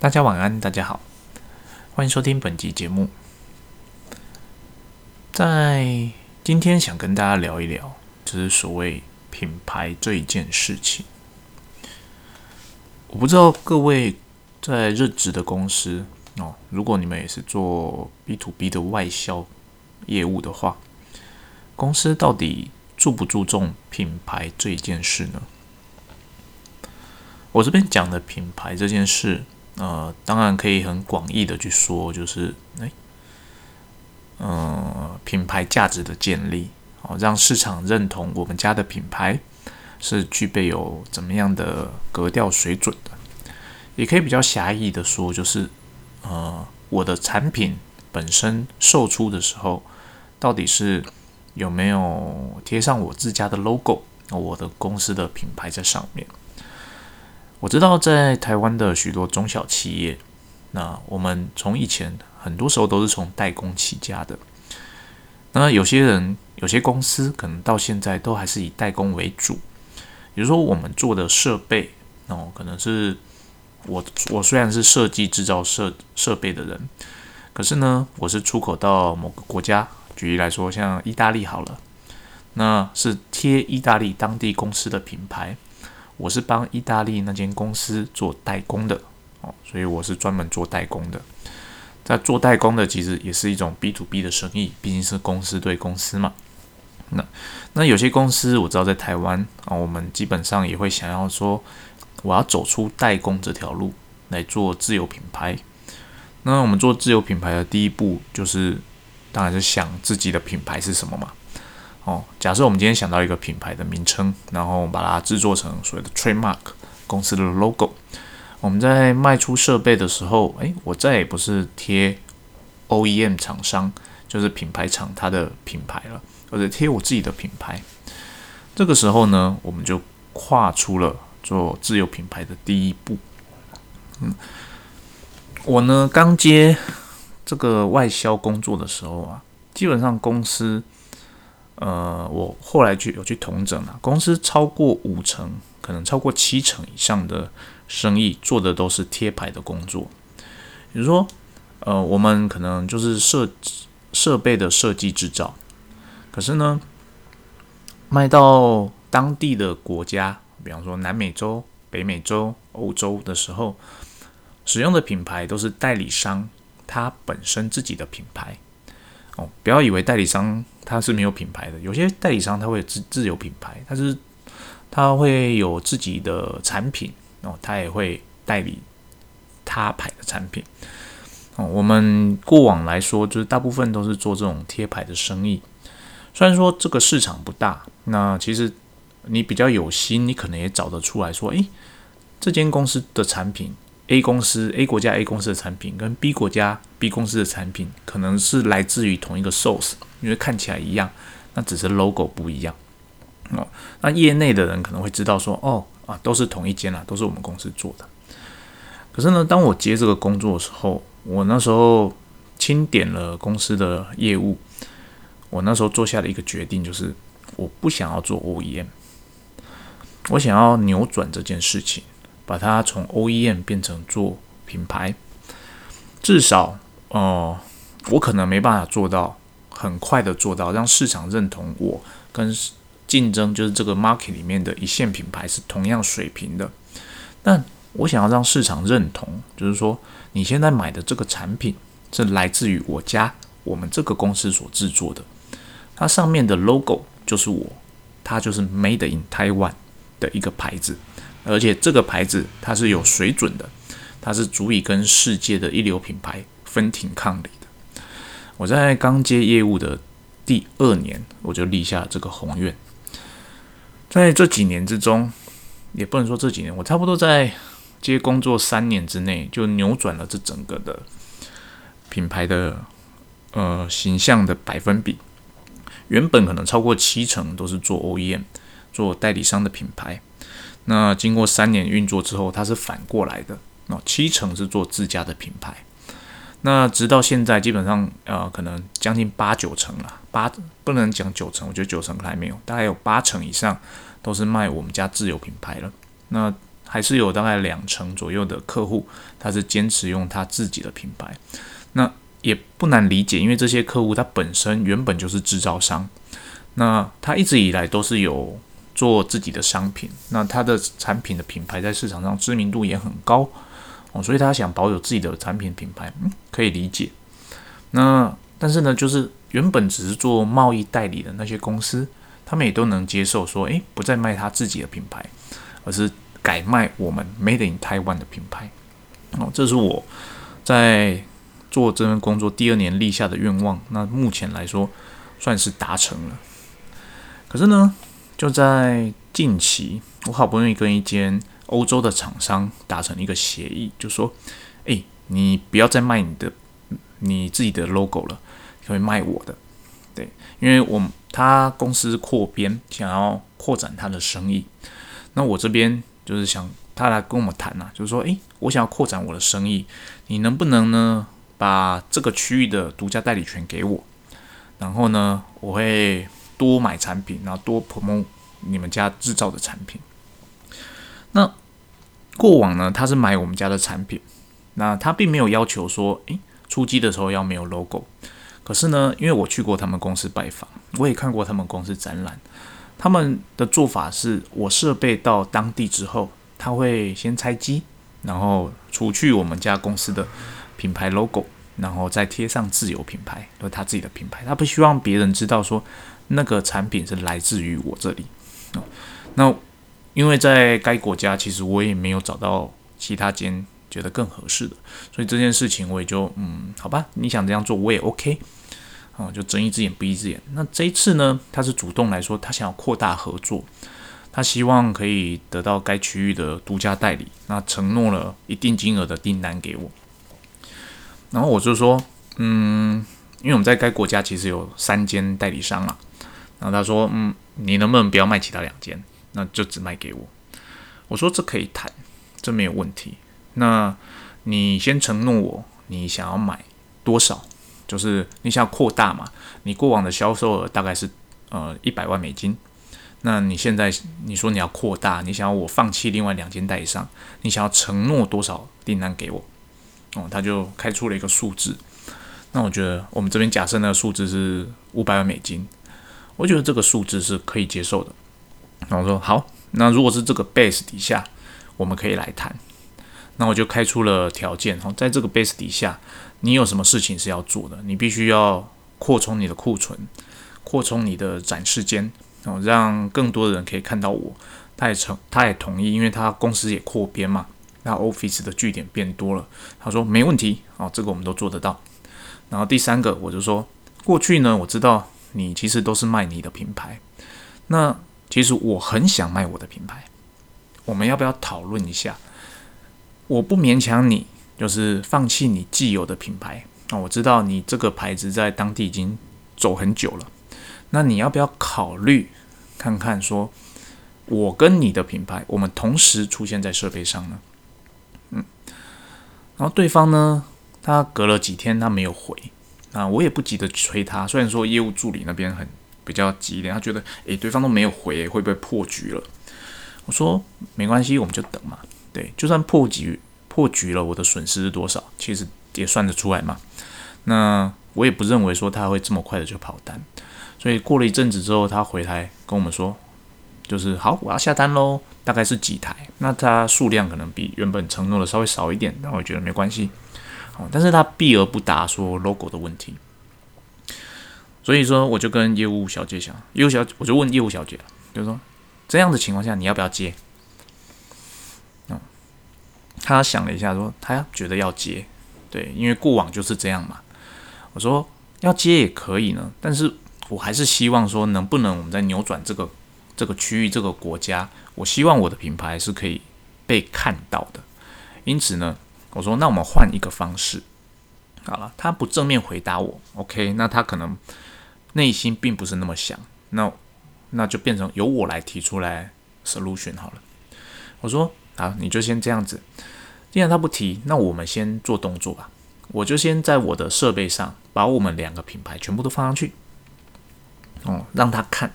大家晚安，大家好，欢迎收听本集节目。在今天想跟大家聊一聊，就是所谓品牌这一件事情。我不知道各位在任职的公司哦，如果你们也是做 B to B 的外销业务的话，公司到底注不注重品牌这一件事呢？我这边讲的品牌这件事，呃，当然可以很广义的去说，就是哎，嗯，品牌价值的建立，哦，让市场认同我们家的品牌是具备有怎么样的格调水准的，也可以比较狭义的说，就是呃，我的产品本身售出的时候，到底是有没有贴上我自家的 logo，我的公司的品牌在上面。我知道在台湾的许多中小企业，那我们从以前很多时候都是从代工起家的。那有些人、有些公司可能到现在都还是以代工为主。比如说，我们做的设备哦，可能是我我虽然是设计制造设设备的人，可是呢，我是出口到某个国家。举例来说，像意大利好了，那是贴意大利当地公司的品牌。我是帮意大利那间公司做代工的哦，所以我是专门做代工的。在做代工的，其实也是一种 B to B 的生意，毕竟是公司对公司嘛。那那有些公司我知道在台湾啊，我们基本上也会想要说，我要走出代工这条路来做自有品牌。那我们做自有品牌的第一步，就是当然是想自己的品牌是什么嘛。哦，假设我们今天想到一个品牌的名称，然后把它制作成所谓的 trademark 公司的 logo，我们在卖出设备的时候，诶，我再也不是贴 OEM 厂商，就是品牌厂它的品牌了，而是贴我自己的品牌。这个时候呢，我们就跨出了做自有品牌的第一步。嗯，我呢刚接这个外销工作的时候啊，基本上公司。呃，我后来去有去统整了，公司超过五成，可能超过七成以上的生意做的都是贴牌的工作。比如说，呃，我们可能就是设设备的设计制造，可是呢，卖到当地的国家，比方说南美洲、北美洲、欧洲的时候，使用的品牌都是代理商他本身自己的品牌。哦，不要以为代理商他是没有品牌的，有些代理商他会自自有品牌，他是他会有自己的产品哦，他也会代理他牌的产品哦。我们过往来说，就是大部分都是做这种贴牌的生意。虽然说这个市场不大，那其实你比较有心，你可能也找得出来说，诶，这间公司的产品。A 公司 A 国家 A 公司的产品跟 B 国家 B 公司的产品可能是来自于同一个 source，因为看起来一样，那只是 logo 不一样哦。那业内的人可能会知道说，哦啊，都是同一间啦，都是我们公司做的。可是呢，当我接这个工作的时候，我那时候清点了公司的业务，我那时候做下的一个决定就是，我不想要做 OEM，我想要扭转这件事情。把它从 OEM 变成做品牌，至少，哦，我可能没办法做到很快的做到让市场认同我跟竞争就是这个 market 里面的一线品牌是同样水平的。但我想要让市场认同，就是说你现在买的这个产品是来自于我家我们这个公司所制作的，它上面的 logo 就是我，它就是 Made in Taiwan 的一个牌子。而且这个牌子它是有水准的，它是足以跟世界的一流品牌分庭抗礼的。我在刚接业务的第二年，我就立下这个宏愿。在这几年之中，也不能说这几年，我差不多在接工作三年之内，就扭转了这整个的品牌的呃形象的百分比。原本可能超过七成都是做 OEM，做代理商的品牌。那经过三年运作之后，它是反过来的，哦，七成是做自家的品牌。那直到现在，基本上呃，可能将近八九成了，八不能讲九成，我觉得九成还没有，大概有八成以上都是卖我们家自有品牌了。那还是有大概两成左右的客户，他是坚持用他自己的品牌。那也不难理解，因为这些客户他本身原本就是制造商，那他一直以来都是有做自己的商品，那他的产品的品牌在市场上知名度也很高哦，所以他想保有自己的产品品牌，嗯，可以理解。那但是呢，就是原本只是做贸易代理的那些公司，他们也都能接受说，诶，不再卖他自己的品牌，而是改卖我们 Made in Taiwan 的品牌。哦，这是我在。做这份工作第二年立下的愿望，那目前来说算是达成了。可是呢，就在近期，我好不容易跟一间欧洲的厂商达成一个协议，就说：“哎，你不要再卖你的你自己的 logo 了，可以卖我的。”对，因为我他公司扩编，想要扩展他的生意。那我这边就是想他来跟我们谈呐，就是说：“哎，我想要扩展我的生意，你能不能呢？”把这个区域的独家代理权给我，然后呢，我会多买产品，然后多 promote 你们家制造的产品。那过往呢，他是买我们家的产品，那他并没有要求说，诶，出机的时候要没有 logo。可是呢，因为我去过他们公司拜访，我也看过他们公司展览，他们的做法是我设备到当地之后，他会先拆机，然后除去我们家公司的。品牌 logo，然后再贴上自有品牌，就是他自己的品牌。他不希望别人知道说那个产品是来自于我这里。那因为在该国家，其实我也没有找到其他间觉得更合适的，所以这件事情我也就嗯，好吧，你想这样做我也 OK。啊，就睁一只眼闭一只眼。那这一次呢，他是主动来说，他想要扩大合作，他希望可以得到该区域的独家代理，那承诺了一定金额的订单给我。然后我就说，嗯，因为我们在该国家其实有三间代理商了。然后他说，嗯，你能不能不要卖其他两间，那就只卖给我。我说这可以谈，这没有问题。那你先承诺我，你想要买多少？就是你想要扩大嘛？你过往的销售额大概是呃一百万美金。那你现在你说你要扩大，你想要我放弃另外两间代理商，你想要承诺多少订单给我？哦，他就开出了一个数字，那我觉得我们这边假设那个数字是五百万美金，我觉得这个数字是可以接受的。那我说好，那如果是这个 base 底下，我们可以来谈。那我就开出了条件，哦，在这个 base 底下，你有什么事情是要做的？你必须要扩充你的库存，扩充你的展示间，哦，让更多的人可以看到我。他也成，他也同意，因为他公司也扩编嘛。那 Office 的据点变多了，他说没问题哦，这个我们都做得到。然后第三个，我就说过去呢，我知道你其实都是卖你的品牌，那其实我很想卖我的品牌，我们要不要讨论一下？我不勉强你，就是放弃你既有的品牌那。我知道你这个牌子在当地已经走很久了，那你要不要考虑看看，说我跟你的品牌，我们同时出现在设备上呢？嗯然后对方呢，他隔了几天他没有回，啊，我也不急着催他。虽然说业务助理那边很比较急一点，他觉得诶，对方都没有回，会不会破局了？我说没关系，我们就等嘛。对，就算破局破局了，我的损失是多少？其实也算得出来嘛。那我也不认为说他会这么快的就跑单，所以过了一阵子之后，他回来跟我们说。就是好，我要下单喽，大概是几台？那它数量可能比原本承诺的稍微少一点，但我觉得没关系。哦，但是他避而不答说 logo 的问题，所以说我就跟业务小姐讲，业务小我就问业务小姐，就是说这样的情况下你要不要接？嗯，他想了一下说他觉得要接，对，因为过往就是这样嘛。我说要接也可以呢，但是我还是希望说能不能我们再扭转这个。这个区域、这个国家，我希望我的品牌是可以被看到的。因此呢，我说那我们换一个方式。好了，他不正面回答我，OK？那他可能内心并不是那么想。那那就变成由我来提出来 solution 好了。我说好，你就先这样子。既然他不提，那我们先做动作吧。我就先在我的设备上把我们两个品牌全部都放上去，哦，让他看。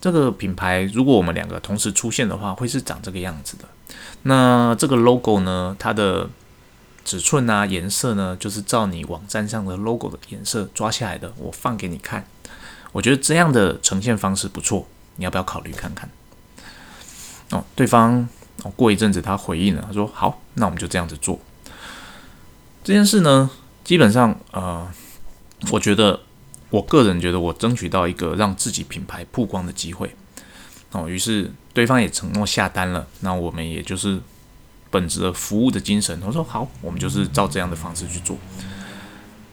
这个品牌如果我们两个同时出现的话，会是长这个样子的。那这个 logo 呢，它的尺寸啊、颜色呢，就是照你网站上的 logo 的颜色抓下来的，我放给你看。我觉得这样的呈现方式不错，你要不要考虑看看？哦，对方哦，过一阵子他回应了，他说好，那我们就这样子做。这件事呢，基本上呃，我觉得我个人觉得我争取到一个让自己品牌曝光的机会哦，于是对方也承诺下单了，那我们也就是本着服务的精神，我说好，我们就是照这样的方式去做。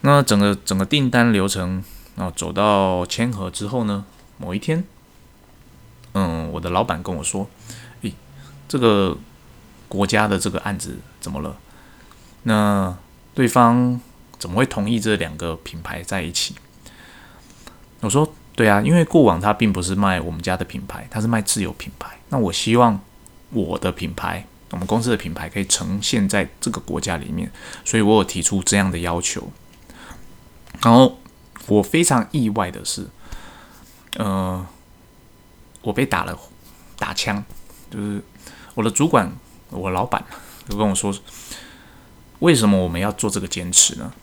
那整个整个订单流程，然后走到签合之后呢，某一天，嗯，我的老板跟我说，诶，这个国家的这个案子怎么了？那对方怎么会同意这两个品牌在一起？我说对啊，因为过往他并不是卖我们家的品牌，他是卖自有品牌。那我希望我的品牌，我们公司的品牌可以呈现在这个国家里面，所以我有提出这样的要求。然后我非常意外的是，呃，我被打了打枪，就是我的主管，我老板就跟我说。为什么我们要做这个坚持呢？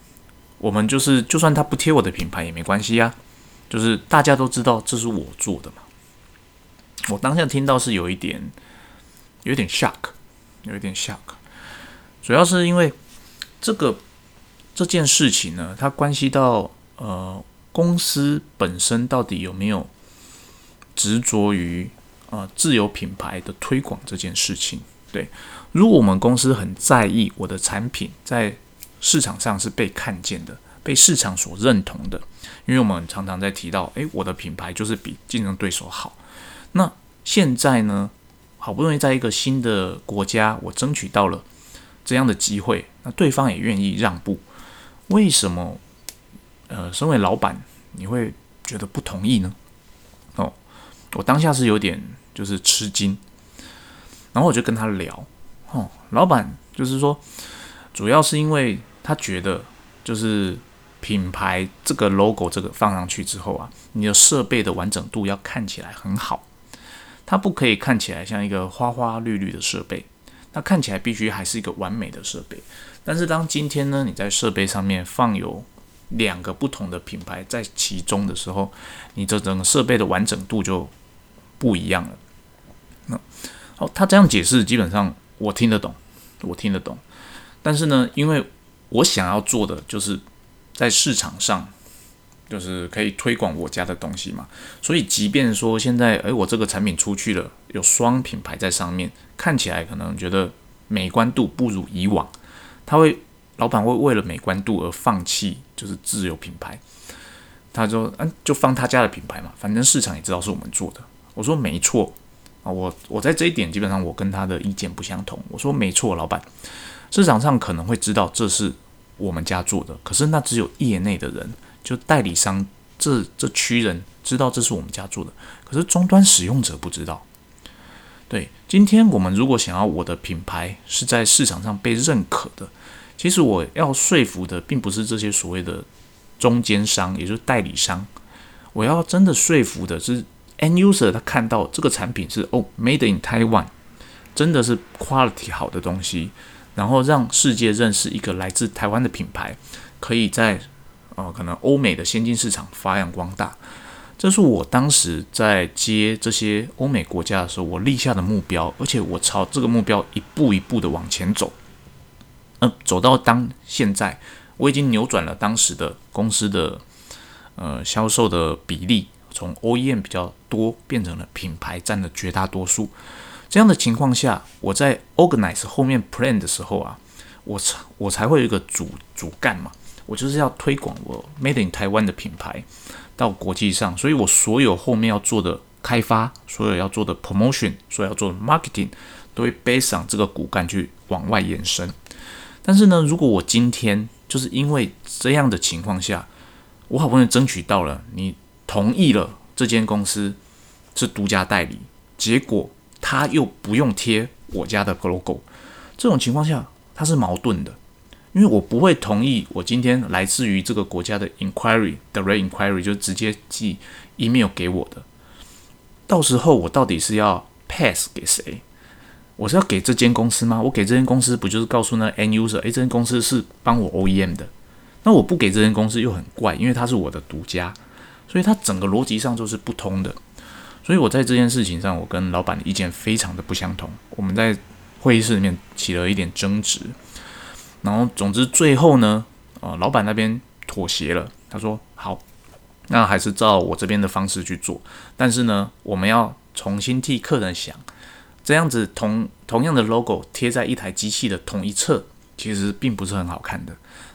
我们就是，就算他不贴我的品牌也没关系呀，就是大家都知道这是我做的嘛。我当下听到是有一点，有点 shock，有一点 shock，主要是因为这个这件事情呢，它关系到呃公司本身到底有没有执着于啊自有品牌的推广这件事情，对。如果我们公司很在意我的产品在市场上是被看见的、被市场所认同的，因为我们常常在提到，诶，我的品牌就是比竞争对手好。那现在呢，好不容易在一个新的国家，我争取到了这样的机会，那对方也愿意让步，为什么？呃，身为老板，你会觉得不同意呢？哦，我当下是有点就是吃惊，然后我就跟他聊。哦，老板就是说，主要是因为他觉得，就是品牌这个 logo 这个放上去之后啊，你的设备的完整度要看起来很好，它不可以看起来像一个花花绿绿的设备，那看起来必须还是一个完美的设备。但是当今天呢，你在设备上面放有两个不同的品牌在其中的时候，你这整个设备的完整度就不一样了。那好，他这样解释，基本上。我听得懂，我听得懂，但是呢，因为我想要做的就是在市场上，就是可以推广我家的东西嘛，所以即便说现在，诶，我这个产品出去了，有双品牌在上面，看起来可能觉得美观度不如以往，他会老板会为了美观度而放弃就是自有品牌，他说，嗯，就放他家的品牌嘛，反正市场也知道是我们做的，我说没错。啊，我我在这一点基本上我跟他的意见不相同。我说没错，老板，市场上可能会知道这是我们家做的，可是那只有业内的人，就代理商这这区人知道这是我们家做的，可是终端使用者不知道。对，今天我们如果想要我的品牌是在市场上被认可的，其实我要说服的并不是这些所谓的中间商，也就是代理商，我要真的说服的是。End user 他看到这个产品是哦，Made in Taiwan，真的是 quality 好的东西，然后让世界认识一个来自台湾的品牌，可以在呃可能欧美的先进市场发扬光大。这是我当时在接这些欧美国家的时候，我立下的目标，而且我朝这个目标一步一步的往前走。嗯，走到当现在，我已经扭转了当时的公司的呃销售的比例。从 OEM 比较多变成了品牌占了绝大多数，这样的情况下，我在 organize 后面 plan 的时候啊，我才我才会有一个主主干嘛，我就是要推广我 Made in 台湾的品牌到国际上，所以我所有后面要做的开发，所有要做的 promotion，所有要做的 marketing，都会 base on 这个骨干去往外延伸。但是呢，如果我今天就是因为这样的情况下，我好不容易争取到了你。同意了这间公司是独家代理，结果他又不用贴我家的 logo，这种情况下他是矛盾的，因为我不会同意我今天来自于这个国家的 inquiry 的 re inquiry 就直接寄 email 给我的，到时候我到底是要 pass 给谁？我是要给这间公司吗？我给这间公司不就是告诉那 end user，诶，这间公司是帮我 OEM 的。那我不给这间公司又很怪，因为它是我的独家，所以它整个逻辑上就是不通的。所以我在这件事情上，我跟老板的意见非常的不相同。我们在会议室里面起了一点争执，然后总之最后呢，呃，老板那边妥协了，他说好，那还是照我这边的方式去做，但是呢，我们要重新替客人想。这样子同同样的 logo 贴在一台机器的同一侧，其实并不是很好看的。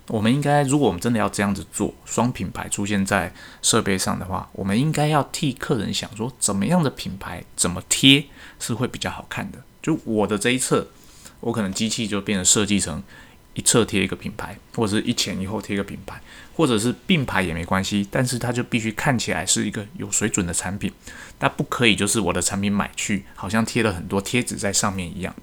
我们应该，如果我们真的要这样子做，双品牌出现在设备上的话，我们应该要替客人想说，怎么样的品牌怎么贴是会比较好看的。就我的这一侧，我可能机器就变成设计成。一侧贴一个品牌，或者是一前一后贴一个品牌，或者是并排也没关系，但是它就必须看起来是一个有水准的产品，它不可以就是我的产品买去好像贴了很多贴纸在上面一样。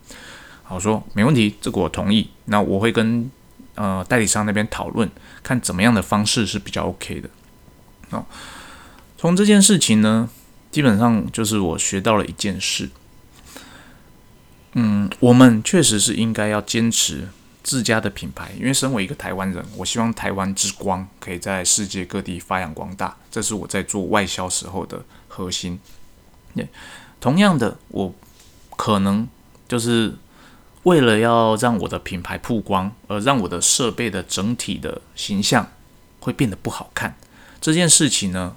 好说没问题，这个我同意。那我会跟呃代理商那边讨论，看怎么样的方式是比较 OK 的。哦，从这件事情呢，基本上就是我学到了一件事。嗯，我们确实是应该要坚持。自家的品牌，因为身为一个台湾人，我希望台湾之光可以在世界各地发扬光大，这是我在做外销时候的核心。同样的，我可能就是为了要让我的品牌曝光，而让我的设备的整体的形象会变得不好看。这件事情呢，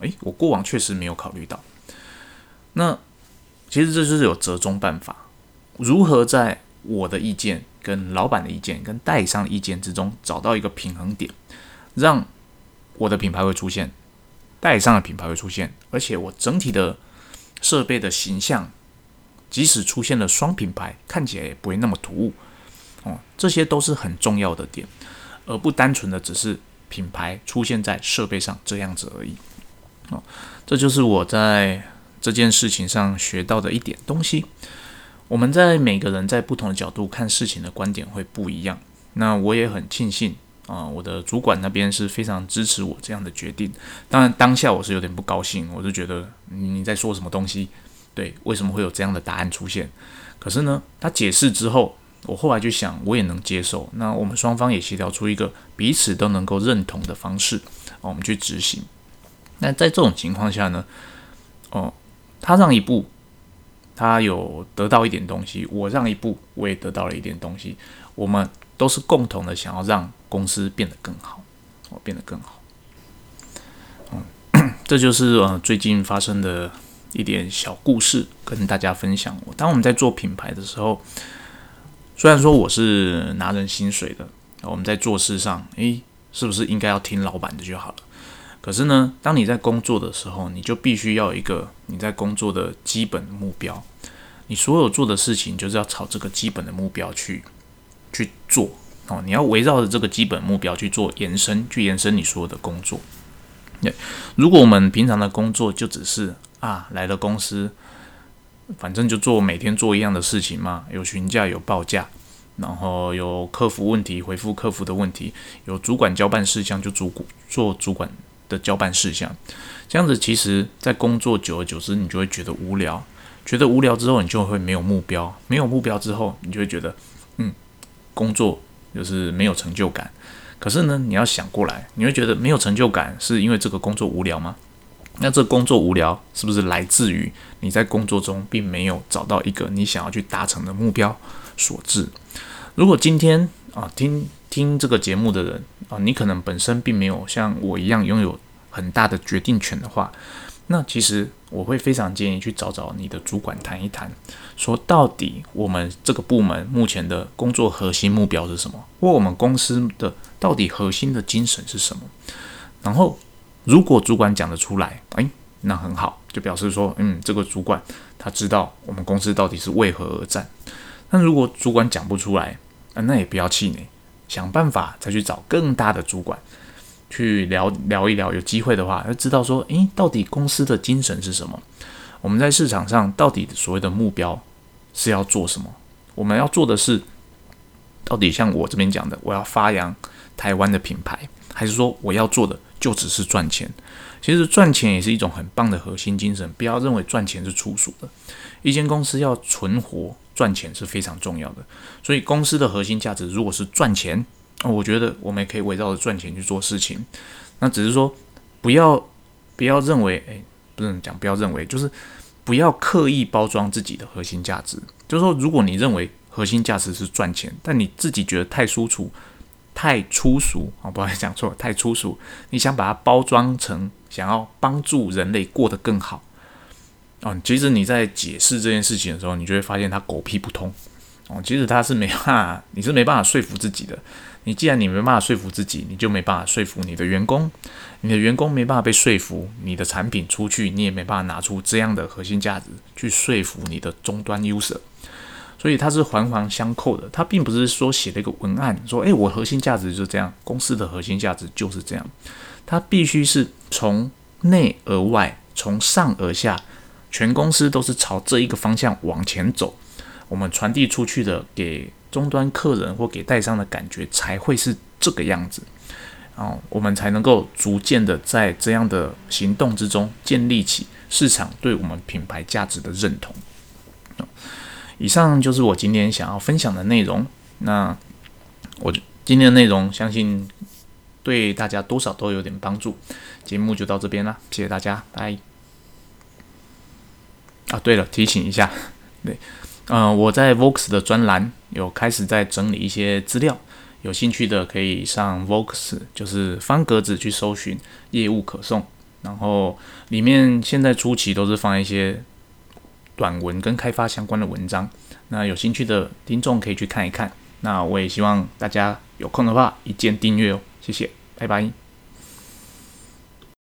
诶，我过往确实没有考虑到。那其实这就是有折中办法，如何在我的意见。跟老板的意见、跟代理商的意见之中找到一个平衡点，让我的品牌会出现，代理商的品牌会出现，而且我整体的设备的形象，即使出现了双品牌，看起来也不会那么突兀。哦，这些都是很重要的点，而不单纯的只是品牌出现在设备上这样子而已。哦，这就是我在这件事情上学到的一点东西。我们在每个人在不同的角度看事情的观点会不一样。那我也很庆幸啊，我的主管那边是非常支持我这样的决定。当然当下我是有点不高兴，我就觉得你在说什么东西？对，为什么会有这样的答案出现？可是呢，他解释之后，我后来就想，我也能接受。那我们双方也协调出一个彼此都能够认同的方式，我们去执行。那在这种情况下呢，哦，他让一步。他有得到一点东西，我让一步，我也得到了一点东西。我们都是共同的想要让公司变得更好，哦，变得更好。嗯，这就是呃最近发生的一点小故事，跟大家分享。当我们在做品牌的时候，虽然说我是拿人薪水的，我们在做事上，诶，是不是应该要听老板的就好了？可是呢，当你在工作的时候，你就必须要有一个你在工作的基本目标。你所有做的事情，就是要朝这个基本的目标去去做哦。你要围绕着这个基本目标去做延伸，去延伸你所有的工作。对，如果我们平常的工作就只是啊来了公司，反正就做每天做一样的事情嘛，有询价有报价，然后有客服问题回复客服的问题，有主管交办事项就主做主管。的交办事项，这样子其实，在工作久而久之，你就会觉得无聊。觉得无聊之后，你就会没有目标。没有目标之后，你就会觉得，嗯，工作就是没有成就感。可是呢，你要想过来，你会觉得没有成就感，是因为这个工作无聊吗？那这工作无聊，是不是来自于你在工作中并没有找到一个你想要去达成的目标所致？如果今天啊，听。听这个节目的人啊，你可能本身并没有像我一样拥有很大的决定权的话，那其实我会非常建议去找找你的主管谈一谈，说到底我们这个部门目前的工作核心目标是什么，或我们公司的到底核心的精神是什么。然后如果主管讲得出来，诶，那很好，就表示说，嗯，这个主管他知道我们公司到底是为何而战。那如果主管讲不出来，啊，那也不要气馁。想办法再去找更大的主管去聊聊一聊，有机会的话要知道说，诶，到底公司的精神是什么？我们在市场上到底所谓的目标是要做什么？我们要做的是，到底像我这边讲的，我要发扬台湾的品牌，还是说我要做的就只是赚钱？其实赚钱也是一种很棒的核心精神，不要认为赚钱是粗俗的。一间公司要存活，赚钱是非常重要的。所以公司的核心价值如果是赚钱，我觉得我们也可以围绕着赚钱去做事情。那只是说，不要不要认为，诶，不能讲不要认为，就是不要刻意包装自己的核心价值。就是说，如果你认为核心价值是赚钱，但你自己觉得太粗俗。太粗俗啊！不好意思讲错，太粗俗。你想把它包装成想要帮助人类过得更好哦。其实你在解释这件事情的时候，你就会发现它狗屁不通哦。其实它是没办法，你是没办法说服自己的。你既然你没办法说服自己，你就没办法说服你的员工。你的员工没办法被说服，你的产品出去，你也没办法拿出这样的核心价值去说服你的终端 user。所以它是环环相扣的，它并不是说写了一个文案说，诶，我核心价值就是这样，公司的核心价值就是这样，它必须是从内而外，从上而下，全公司都是朝这一个方向往前走，我们传递出去的给终端客人或给代商的感觉才会是这个样子，然后我们才能够逐渐的在这样的行动之中建立起市场对我们品牌价值的认同。以上就是我今天想要分享的内容。那我今天的内容相信对大家多少都有点帮助。节目就到这边了，谢谢大家，拜。啊，对了，提醒一下，对，嗯，我在 Vox 的专栏有开始在整理一些资料，有兴趣的可以上 Vox，就是方格子去搜寻业务可送，然后里面现在初期都是放一些。短文跟开发相关的文章，那有兴趣的听众可以去看一看。那我也希望大家有空的话一键订阅哦，谢谢，拜拜。